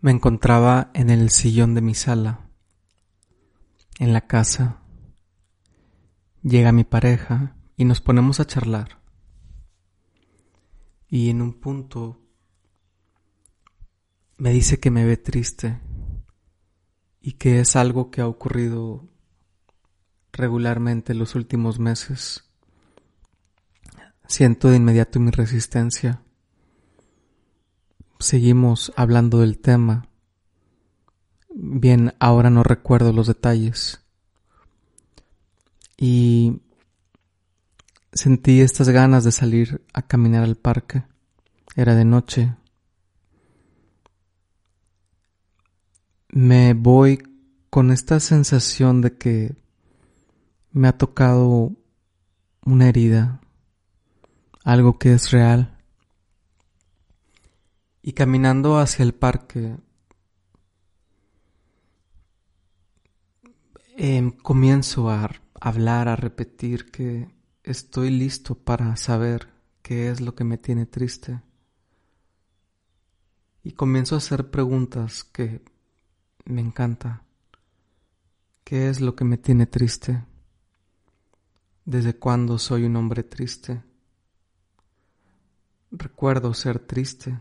Me encontraba en el sillón de mi sala, en la casa. Llega mi pareja y nos ponemos a charlar. Y en un punto me dice que me ve triste y que es algo que ha ocurrido regularmente los últimos meses. Siento de inmediato mi resistencia. Seguimos hablando del tema. Bien, ahora no recuerdo los detalles. Y sentí estas ganas de salir a caminar al parque. Era de noche. Me voy con esta sensación de que me ha tocado una herida algo que es real. Y caminando hacia el parque, em, comienzo a hablar, a repetir que estoy listo para saber qué es lo que me tiene triste. Y comienzo a hacer preguntas que me encanta. ¿Qué es lo que me tiene triste? ¿Desde cuándo soy un hombre triste? Recuerdo ser triste.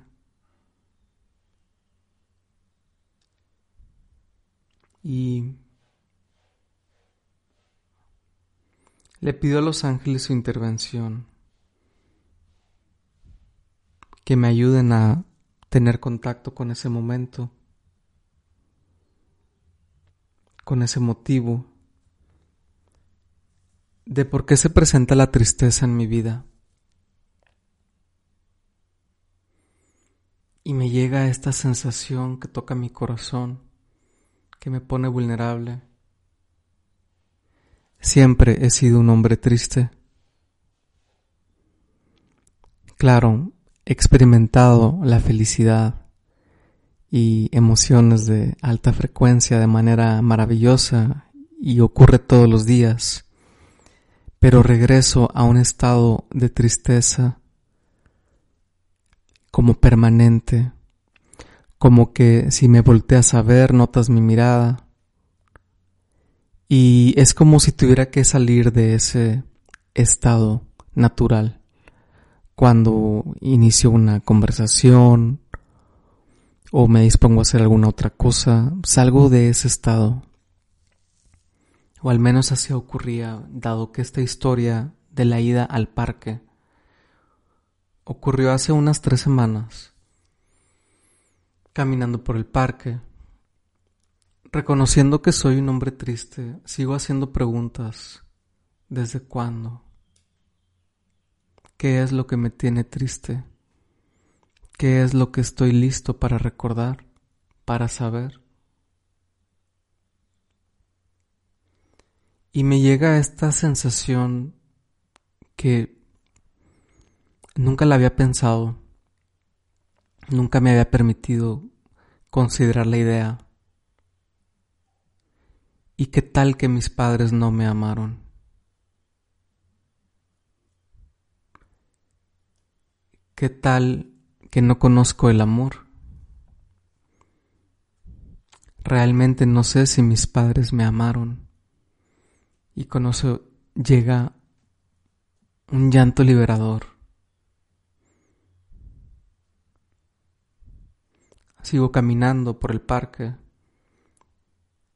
Y le pido a los ángeles su intervención, que me ayuden a tener contacto con ese momento, con ese motivo de por qué se presenta la tristeza en mi vida. Y me llega esta sensación que toca mi corazón, que me pone vulnerable. Siempre he sido un hombre triste. Claro, he experimentado la felicidad y emociones de alta frecuencia de manera maravillosa y ocurre todos los días, pero regreso a un estado de tristeza como permanente, como que si me volteas a ver notas mi mirada. Y es como si tuviera que salir de ese estado natural. Cuando inicio una conversación o me dispongo a hacer alguna otra cosa, salgo de ese estado. O al menos así ocurría, dado que esta historia de la ida al parque ocurrió hace unas tres semanas, caminando por el parque. Reconociendo que soy un hombre triste, sigo haciendo preguntas. ¿Desde cuándo? ¿Qué es lo que me tiene triste? ¿Qué es lo que estoy listo para recordar, para saber? Y me llega esta sensación que Nunca la había pensado, nunca me había permitido considerar la idea. ¿Y qué tal que mis padres no me amaron? ¿Qué tal que no conozco el amor? Realmente no sé si mis padres me amaron. Y con eso llega un llanto liberador Sigo caminando por el parque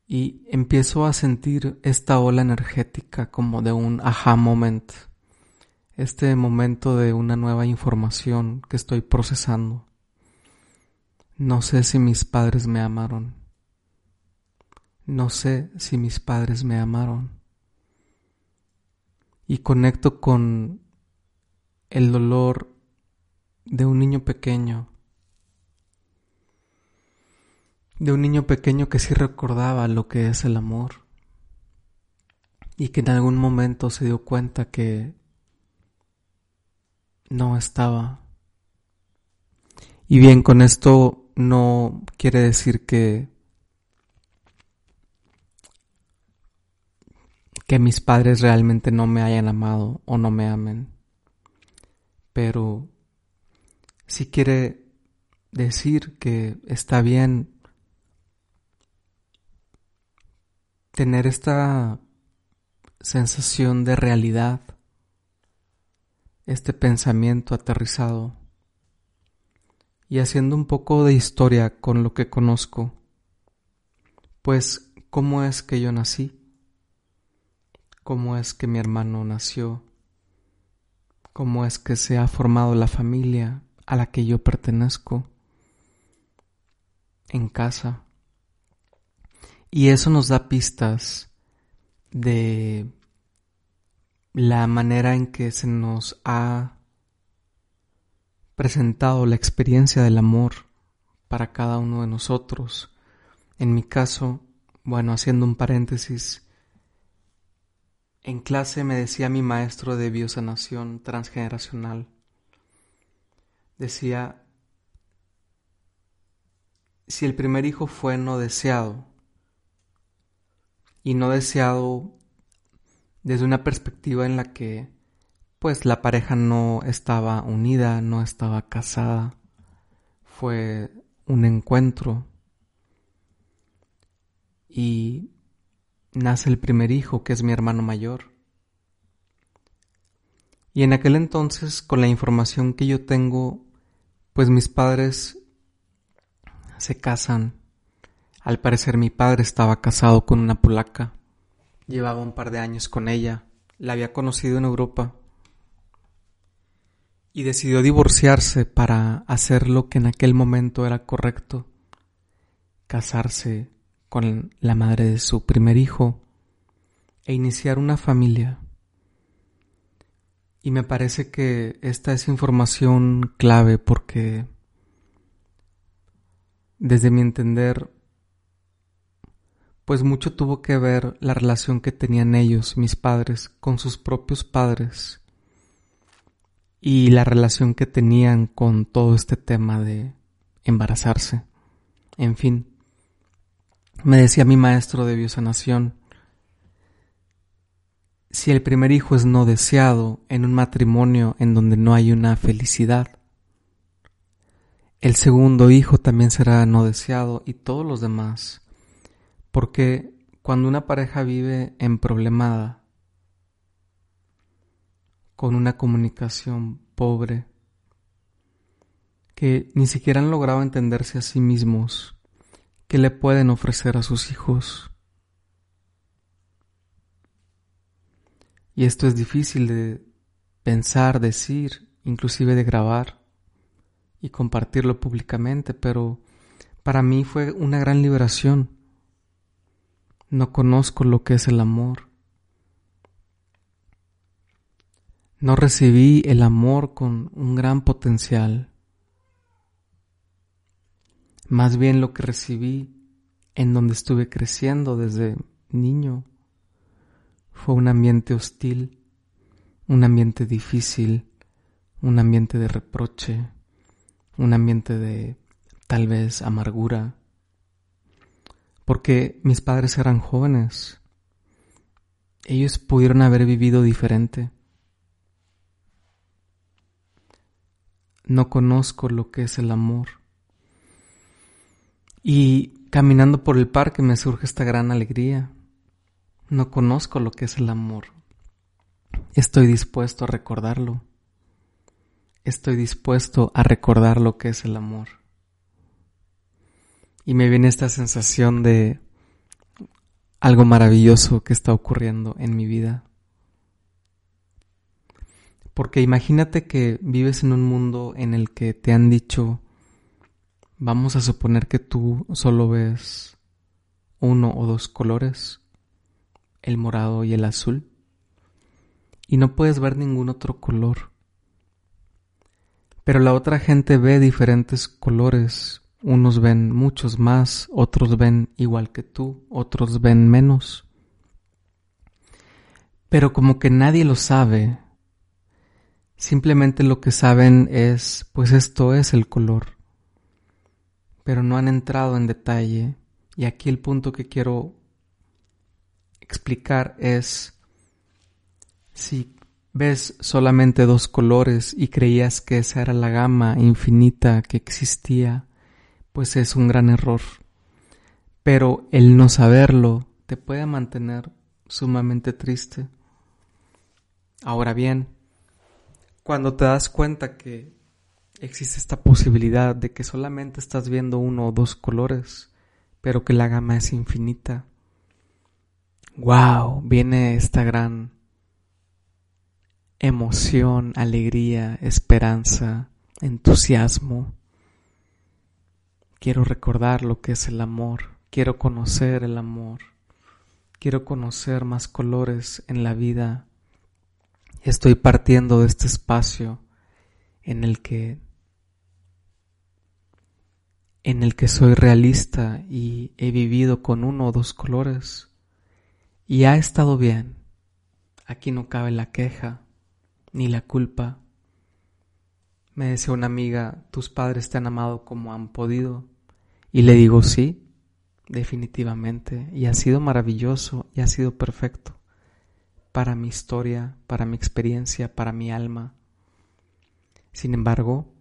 y empiezo a sentir esta ola energética como de un aha moment, este momento de una nueva información que estoy procesando. No sé si mis padres me amaron. No sé si mis padres me amaron. Y conecto con el dolor de un niño pequeño, de un niño pequeño que sí recordaba lo que es el amor y que en algún momento se dio cuenta que no estaba. Y bien, con esto no quiere decir que que mis padres realmente no me hayan amado o no me amen. Pero sí quiere decir que está bien tener esta sensación de realidad, este pensamiento aterrizado. Y haciendo un poco de historia con lo que conozco, pues cómo es que yo nací cómo es que mi hermano nació, cómo es que se ha formado la familia a la que yo pertenezco en casa. Y eso nos da pistas de la manera en que se nos ha presentado la experiencia del amor para cada uno de nosotros. En mi caso, bueno, haciendo un paréntesis, en clase me decía mi maestro de biosanación transgeneracional, decía, si el primer hijo fue no deseado, y no deseado desde una perspectiva en la que pues la pareja no estaba unida, no estaba casada, fue un encuentro y nace el primer hijo, que es mi hermano mayor. Y en aquel entonces, con la información que yo tengo, pues mis padres se casan. Al parecer mi padre estaba casado con una polaca. Llevaba un par de años con ella. La había conocido en Europa. Y decidió divorciarse para hacer lo que en aquel momento era correcto. Casarse con la madre de su primer hijo e iniciar una familia. Y me parece que esta es información clave porque desde mi entender, pues mucho tuvo que ver la relación que tenían ellos, mis padres, con sus propios padres y la relación que tenían con todo este tema de embarazarse. En fin, me decía mi maestro de biosanación, si el primer hijo es no deseado en un matrimonio en donde no hay una felicidad, el segundo hijo también será no deseado y todos los demás, porque cuando una pareja vive en problemada, con una comunicación pobre, que ni siquiera han logrado entenderse a sí mismos, ¿Qué le pueden ofrecer a sus hijos? Y esto es difícil de pensar, decir, inclusive de grabar y compartirlo públicamente, pero para mí fue una gran liberación. No conozco lo que es el amor. No recibí el amor con un gran potencial. Más bien lo que recibí en donde estuve creciendo desde niño fue un ambiente hostil, un ambiente difícil, un ambiente de reproche, un ambiente de tal vez amargura, porque mis padres eran jóvenes. Ellos pudieron haber vivido diferente. No conozco lo que es el amor. Y caminando por el parque me surge esta gran alegría. No conozco lo que es el amor. Estoy dispuesto a recordarlo. Estoy dispuesto a recordar lo que es el amor. Y me viene esta sensación de algo maravilloso que está ocurriendo en mi vida. Porque imagínate que vives en un mundo en el que te han dicho Vamos a suponer que tú solo ves uno o dos colores, el morado y el azul, y no puedes ver ningún otro color. Pero la otra gente ve diferentes colores. Unos ven muchos más, otros ven igual que tú, otros ven menos. Pero como que nadie lo sabe, simplemente lo que saben es, pues esto es el color. Pero no han entrado en detalle. Y aquí el punto que quiero explicar es, si ves solamente dos colores y creías que esa era la gama infinita que existía, pues es un gran error. Pero el no saberlo te puede mantener sumamente triste. Ahora bien, cuando te das cuenta que existe esta posibilidad de que solamente estás viendo uno o dos colores, pero que la gama es infinita, wow, viene esta gran emoción, alegría, esperanza, entusiasmo. Quiero recordar lo que es el amor, quiero conocer el amor, quiero conocer más colores en la vida. Estoy partiendo de este espacio en el que en el que soy realista y he vivido con uno o dos colores y ha estado bien. Aquí no cabe la queja ni la culpa. Me decía una amiga, tus padres te han amado como han podido. Y le digo, sí, definitivamente. Y ha sido maravilloso y ha sido perfecto para mi historia, para mi experiencia, para mi alma. Sin embargo,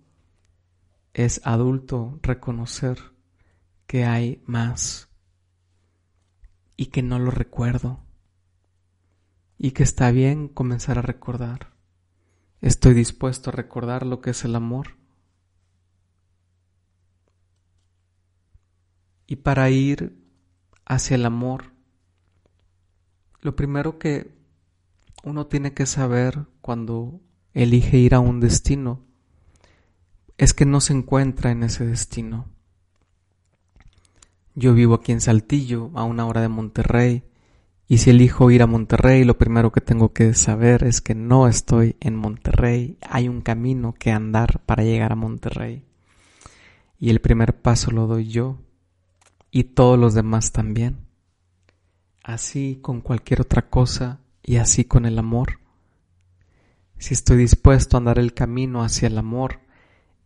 es adulto reconocer que hay más y que no lo recuerdo y que está bien comenzar a recordar. Estoy dispuesto a recordar lo que es el amor. Y para ir hacia el amor, lo primero que uno tiene que saber cuando elige ir a un destino es que no se encuentra en ese destino. Yo vivo aquí en Saltillo, a una hora de Monterrey, y si elijo ir a Monterrey, lo primero que tengo que saber es que no estoy en Monterrey. Hay un camino que andar para llegar a Monterrey. Y el primer paso lo doy yo y todos los demás también. Así con cualquier otra cosa y así con el amor. Si estoy dispuesto a andar el camino hacia el amor,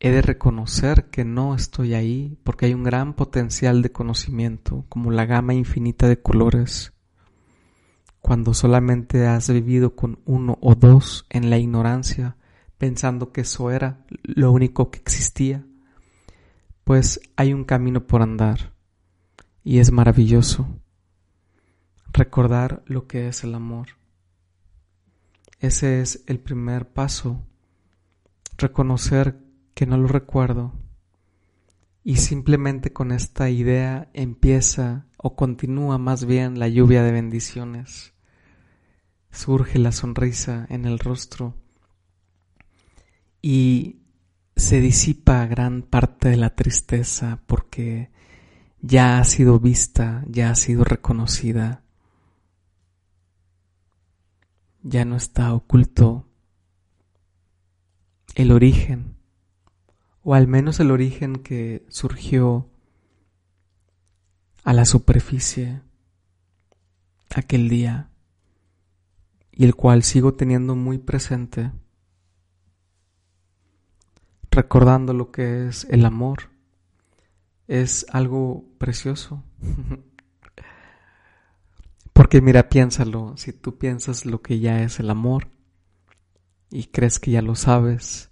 he de reconocer que no estoy ahí porque hay un gran potencial de conocimiento, como la gama infinita de colores cuando solamente has vivido con uno o dos en la ignorancia, pensando que eso era lo único que existía, pues hay un camino por andar y es maravilloso recordar lo que es el amor. Ese es el primer paso, reconocer que no lo recuerdo y simplemente con esta idea empieza o continúa más bien la lluvia de bendiciones surge la sonrisa en el rostro y se disipa gran parte de la tristeza porque ya ha sido vista, ya ha sido reconocida, ya no está oculto el origen, o al menos el origen que surgió a la superficie aquel día y el cual sigo teniendo muy presente, recordando lo que es el amor. Es algo precioso. Porque mira, piénsalo, si tú piensas lo que ya es el amor y crees que ya lo sabes,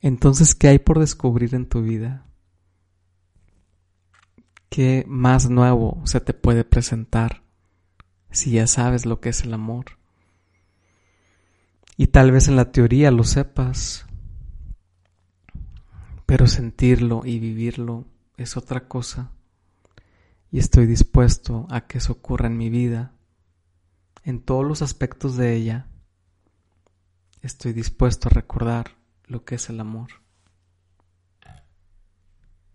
entonces ¿qué hay por descubrir en tu vida? ¿Qué más nuevo se te puede presentar si ya sabes lo que es el amor? Y tal vez en la teoría lo sepas, pero sentirlo y vivirlo es otra cosa. Y estoy dispuesto a que eso ocurra en mi vida, en todos los aspectos de ella. Estoy dispuesto a recordar lo que es el amor.